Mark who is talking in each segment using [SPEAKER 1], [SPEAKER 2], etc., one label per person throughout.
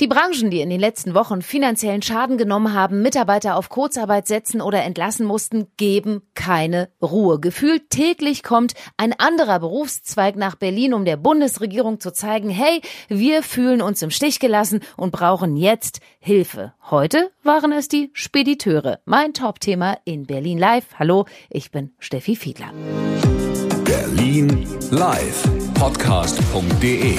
[SPEAKER 1] Die Branchen, die in den letzten Wochen finanziellen Schaden genommen haben, Mitarbeiter auf Kurzarbeit setzen oder entlassen mussten, geben keine Ruhe. Gefühlt täglich kommt ein anderer Berufszweig nach Berlin, um der Bundesregierung zu zeigen, hey, wir fühlen uns im Stich gelassen und brauchen jetzt Hilfe. Heute waren es die Spediteure. Mein Top-Thema in Berlin Live. Hallo, ich bin Steffi Fiedler.
[SPEAKER 2] Berlin Live Podcast.de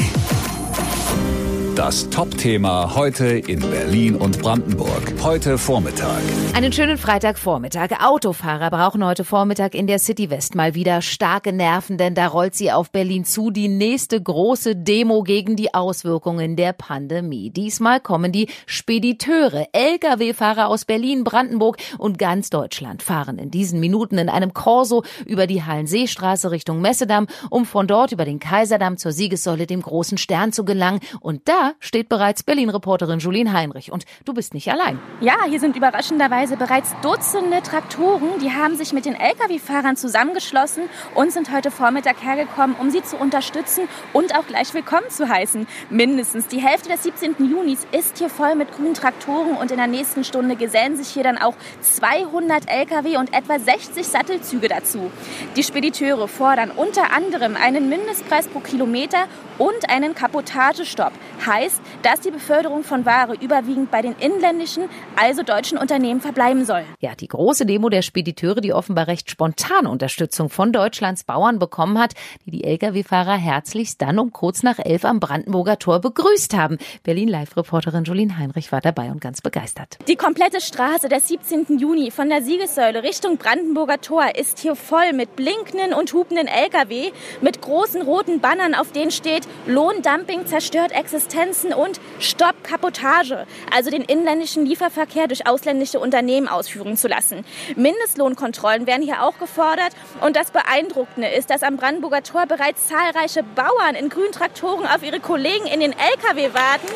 [SPEAKER 2] das Top-Thema heute in Berlin und Brandenburg. Heute Vormittag.
[SPEAKER 1] Einen schönen Freitagvormittag. Autofahrer brauchen heute Vormittag in der City West mal wieder starke Nerven, denn da rollt sie auf Berlin zu. Die nächste große Demo gegen die Auswirkungen der Pandemie. Diesmal kommen die Spediteure. Lkw-Fahrer aus Berlin, Brandenburg und ganz Deutschland fahren in diesen Minuten in einem Corso über die Hallenseestraße Richtung Messedamm, um von dort über den Kaiserdamm zur Siegessäule, dem großen Stern, zu gelangen. Und da steht bereits Berlin-Reporterin Julien Heinrich. Und du bist nicht allein.
[SPEAKER 3] Ja, hier sind überraschenderweise bereits Dutzende Traktoren. Die haben sich mit den Lkw-Fahrern zusammengeschlossen und sind heute Vormittag hergekommen, um sie zu unterstützen und auch gleich willkommen zu heißen. Mindestens die Hälfte des 17. Junis ist hier voll mit grünen Traktoren und in der nächsten Stunde gesellen sich hier dann auch 200 Lkw und etwa 60 Sattelzüge dazu. Die Spediteure fordern unter anderem einen Mindestpreis pro Kilometer und einen Kapotagestopp. Heißt, dass die Beförderung von Ware überwiegend bei den inländischen, also deutschen Unternehmen verbleiben soll.
[SPEAKER 1] Ja, die große Demo der Spediteure, die offenbar recht spontan Unterstützung von Deutschlands Bauern bekommen hat, die die Lkw-Fahrer herzlichst dann um kurz nach elf am Brandenburger Tor begrüßt haben. Berlin-Live-Reporterin Jolien Heinrich war dabei und ganz begeistert.
[SPEAKER 3] Die komplette Straße des 17. Juni von der Siegessäule Richtung Brandenburger Tor ist hier voll mit blinkenden und hupenden Lkw, mit großen roten Bannern, auf denen steht Lohndumping zerstört Existenzen und Stopp Kapotage, also den inländischen Lieferverkehr durch ausländische Unternehmen ausführen zu lassen. Mindestlohnkontrollen werden hier auch gefordert und das Beeindruckende ist, dass am Brandenburger Tor bereits zahlreiche Bauern in grünen Traktoren auf ihre Kollegen in den LKW warten.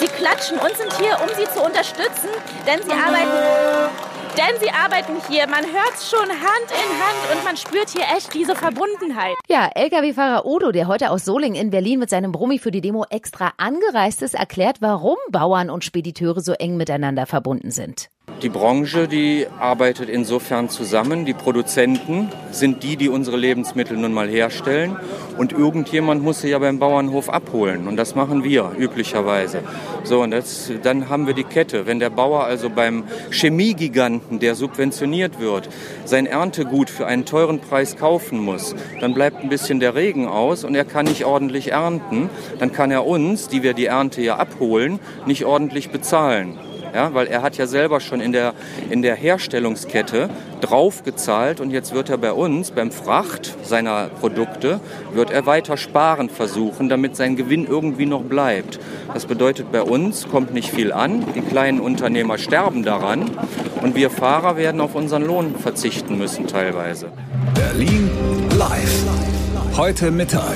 [SPEAKER 3] Sie klatschen und sind hier, um sie zu unterstützen, denn sie arbeiten denn sie arbeiten hier. Man hört es schon Hand in Hand und man spürt hier echt diese Verbundenheit.
[SPEAKER 1] Ja, Lkw-Fahrer Udo, der heute aus Solingen in Berlin mit seinem Brummi für die Demo extra angereist ist, erklärt, warum Bauern und Spediteure so eng miteinander verbunden sind.
[SPEAKER 4] Die Branche, die arbeitet insofern zusammen. Die Produzenten sind die, die unsere Lebensmittel nun mal herstellen. Und irgendjemand muss sie ja beim Bauernhof abholen. Und das machen wir üblicherweise. So, und das, dann haben wir die Kette. Wenn der Bauer also beim Chemiegiganten, der subventioniert wird, sein Erntegut für einen teuren Preis kaufen muss, dann bleibt ein bisschen der Regen aus und er kann nicht ordentlich ernten. Dann kann er uns, die wir die Ernte ja abholen, nicht ordentlich bezahlen ja, weil er hat ja selber schon in der, in der Herstellungskette draufgezahlt und jetzt wird er bei uns beim Fracht seiner Produkte, wird er weiter sparen versuchen, damit sein Gewinn irgendwie noch bleibt. Das bedeutet, bei uns kommt nicht viel an, die kleinen Unternehmer sterben daran und wir Fahrer werden auf unseren Lohn verzichten müssen teilweise.
[SPEAKER 2] Berlin live. Heute Mittag.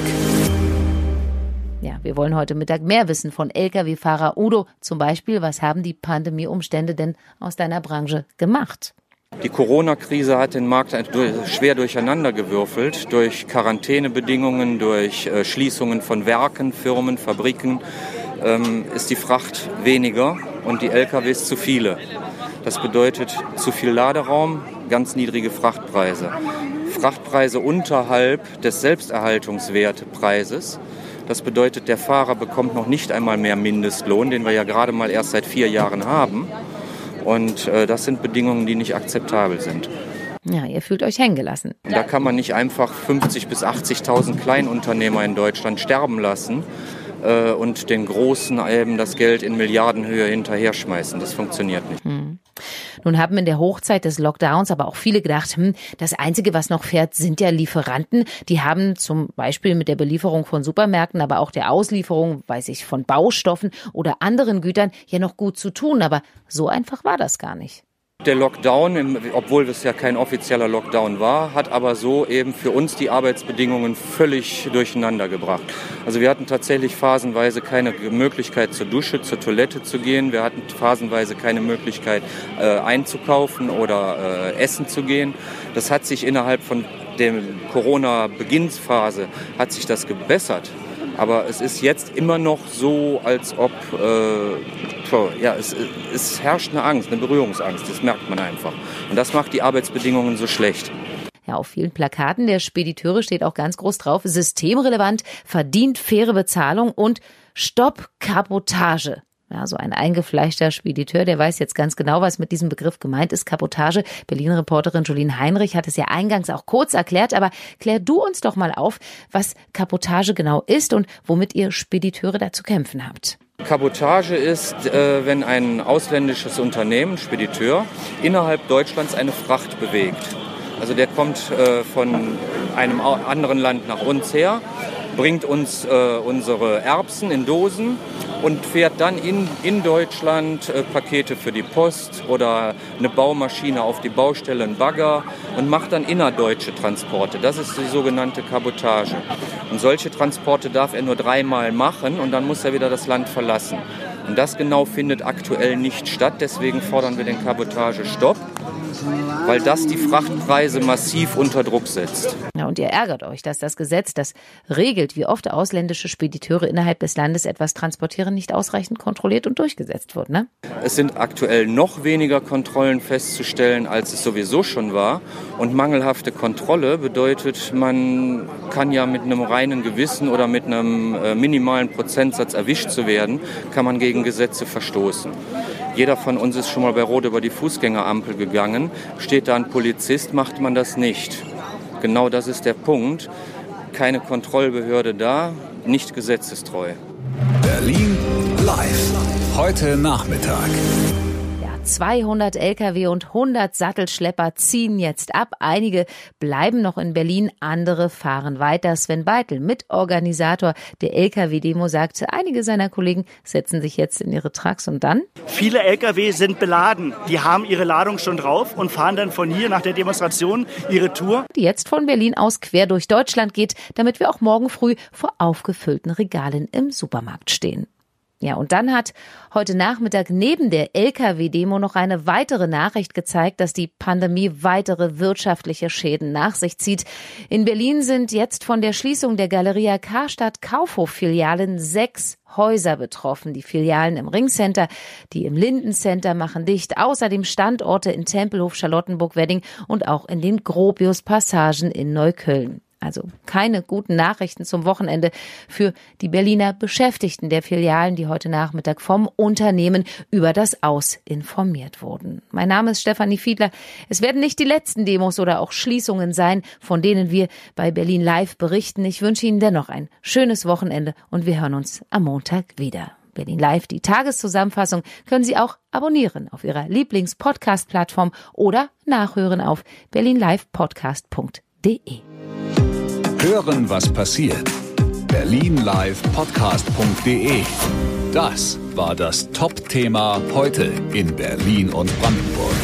[SPEAKER 1] Ja, wir wollen heute Mittag mehr wissen von Lkw-Fahrer Udo. Zum Beispiel, was haben die Pandemieumstände denn aus deiner Branche gemacht?
[SPEAKER 4] Die Corona-Krise hat den Markt schwer durcheinandergewürfelt durch Quarantänebedingungen, durch äh, Schließungen von Werken, Firmen, Fabriken. Ähm, ist die Fracht weniger und die LKWs zu viele. Das bedeutet zu viel Laderaum, ganz niedrige Frachtpreise. Frachtpreise unterhalb des Selbsterhaltungswertepreises. Das bedeutet, der Fahrer bekommt noch nicht einmal mehr Mindestlohn, den wir ja gerade mal erst seit vier Jahren haben. Und äh, das sind Bedingungen, die nicht akzeptabel sind.
[SPEAKER 1] Ja, ihr fühlt euch hängen gelassen.
[SPEAKER 4] Da kann man nicht einfach 50.000 bis 80.000 Kleinunternehmer in Deutschland sterben lassen äh, und den Großen eben das Geld in Milliardenhöhe hinterher schmeißen. Das funktioniert nicht. Hm.
[SPEAKER 1] Nun haben in der Hochzeit des Lockdowns aber auch viele gedacht, hm, das Einzige, was noch fährt, sind ja Lieferanten. Die haben zum Beispiel mit der Belieferung von Supermärkten, aber auch der Auslieferung, weiß ich, von Baustoffen oder anderen Gütern ja noch gut zu tun. Aber so einfach war das gar nicht.
[SPEAKER 4] Der Lockdown, obwohl es ja kein offizieller Lockdown war, hat aber so eben für uns die Arbeitsbedingungen völlig durcheinander gebracht. Also wir hatten tatsächlich phasenweise keine Möglichkeit zur Dusche, zur Toilette zu gehen. Wir hatten phasenweise keine Möglichkeit äh, einzukaufen oder äh, essen zu gehen. Das hat sich innerhalb von der Corona-Beginnsphase hat sich das gebessert. Aber es ist jetzt immer noch so, als ob, äh, ja, es, es herrscht eine Angst, eine Berührungsangst, das merkt man einfach. Und das macht die Arbeitsbedingungen so schlecht.
[SPEAKER 1] Ja, auf vielen Plakaten der Spediteure steht auch ganz groß drauf, systemrelevant, verdient faire Bezahlung und Stopp Kapotage. Ja, so ein eingefleischter Spediteur, der weiß jetzt ganz genau, was mit diesem Begriff gemeint ist. Kapotage. Berlin-Reporterin Jolien Heinrich hat es ja eingangs auch kurz erklärt, aber klär du uns doch mal auf, was Kapotage genau ist und womit ihr Spediteure da zu kämpfen habt.
[SPEAKER 4] Kabotage ist, äh, wenn ein ausländisches Unternehmen, Spediteur, innerhalb Deutschlands eine Fracht bewegt. Also der kommt äh, von einem anderen Land nach uns her, bringt uns äh, unsere Erbsen in Dosen und fährt dann in, in Deutschland äh, Pakete für die Post oder eine Baumaschine auf die Baustelle, einen Bagger und macht dann innerdeutsche Transporte. Das ist die sogenannte Kabotage. Und solche Transporte darf er nur dreimal machen und dann muss er wieder das Land verlassen. Und das genau findet aktuell nicht statt. Deswegen fordern wir den Kabotage-Stopp weil das die Frachtpreise massiv unter Druck setzt.
[SPEAKER 1] Ja, und ihr ärgert euch, dass das Gesetz, das regelt, wie oft ausländische Spediteure innerhalb des Landes etwas transportieren, nicht ausreichend kontrolliert und durchgesetzt wird, ne?
[SPEAKER 4] Es sind aktuell noch weniger Kontrollen festzustellen, als es sowieso schon war. Und mangelhafte Kontrolle bedeutet, man kann ja mit einem reinen Gewissen oder mit einem äh, minimalen Prozentsatz erwischt zu werden, kann man gegen Gesetze verstoßen. Jeder von uns ist schon mal bei Rot über die Fußgängerampel gegangen. Steht da ein Polizist, macht man das nicht. Genau das ist der Punkt. Keine Kontrollbehörde da, nicht gesetzestreu.
[SPEAKER 2] Berlin live. Heute Nachmittag.
[SPEAKER 1] 200 Lkw und 100 Sattelschlepper ziehen jetzt ab. Einige bleiben noch in Berlin, andere fahren weiter. Sven Beitel, Mitorganisator der Lkw-Demo, sagte, einige seiner Kollegen setzen sich jetzt in ihre Trucks und dann?
[SPEAKER 5] Viele Lkw sind beladen. Die haben ihre Ladung schon drauf und fahren dann von hier nach der Demonstration ihre Tour.
[SPEAKER 1] Die jetzt von Berlin aus quer durch Deutschland geht, damit wir auch morgen früh vor aufgefüllten Regalen im Supermarkt stehen. Ja, und dann hat heute Nachmittag neben der Lkw-Demo noch eine weitere Nachricht gezeigt, dass die Pandemie weitere wirtschaftliche Schäden nach sich zieht. In Berlin sind jetzt von der Schließung der Galeria Karstadt Kaufhof-Filialen sechs Häuser betroffen. Die Filialen im Ringcenter, die im Lindencenter machen dicht. Außerdem Standorte in Tempelhof, Charlottenburg, Wedding und auch in den Gropius-Passagen in Neukölln. Also keine guten Nachrichten zum Wochenende für die Berliner Beschäftigten der Filialen, die heute Nachmittag vom Unternehmen über das Aus informiert wurden. Mein Name ist Stefanie Fiedler. Es werden nicht die letzten Demos oder auch Schließungen sein, von denen wir bei Berlin Live berichten. Ich wünsche Ihnen dennoch ein schönes Wochenende und wir hören uns am Montag wieder. Berlin Live, die Tageszusammenfassung, können Sie auch abonnieren auf Ihrer Lieblings-Podcast-Plattform oder nachhören auf berlinlivepodcast.de.
[SPEAKER 2] Hören, was passiert. Berlinlivepodcast.de. Das war das Top-Thema heute in Berlin und Brandenburg.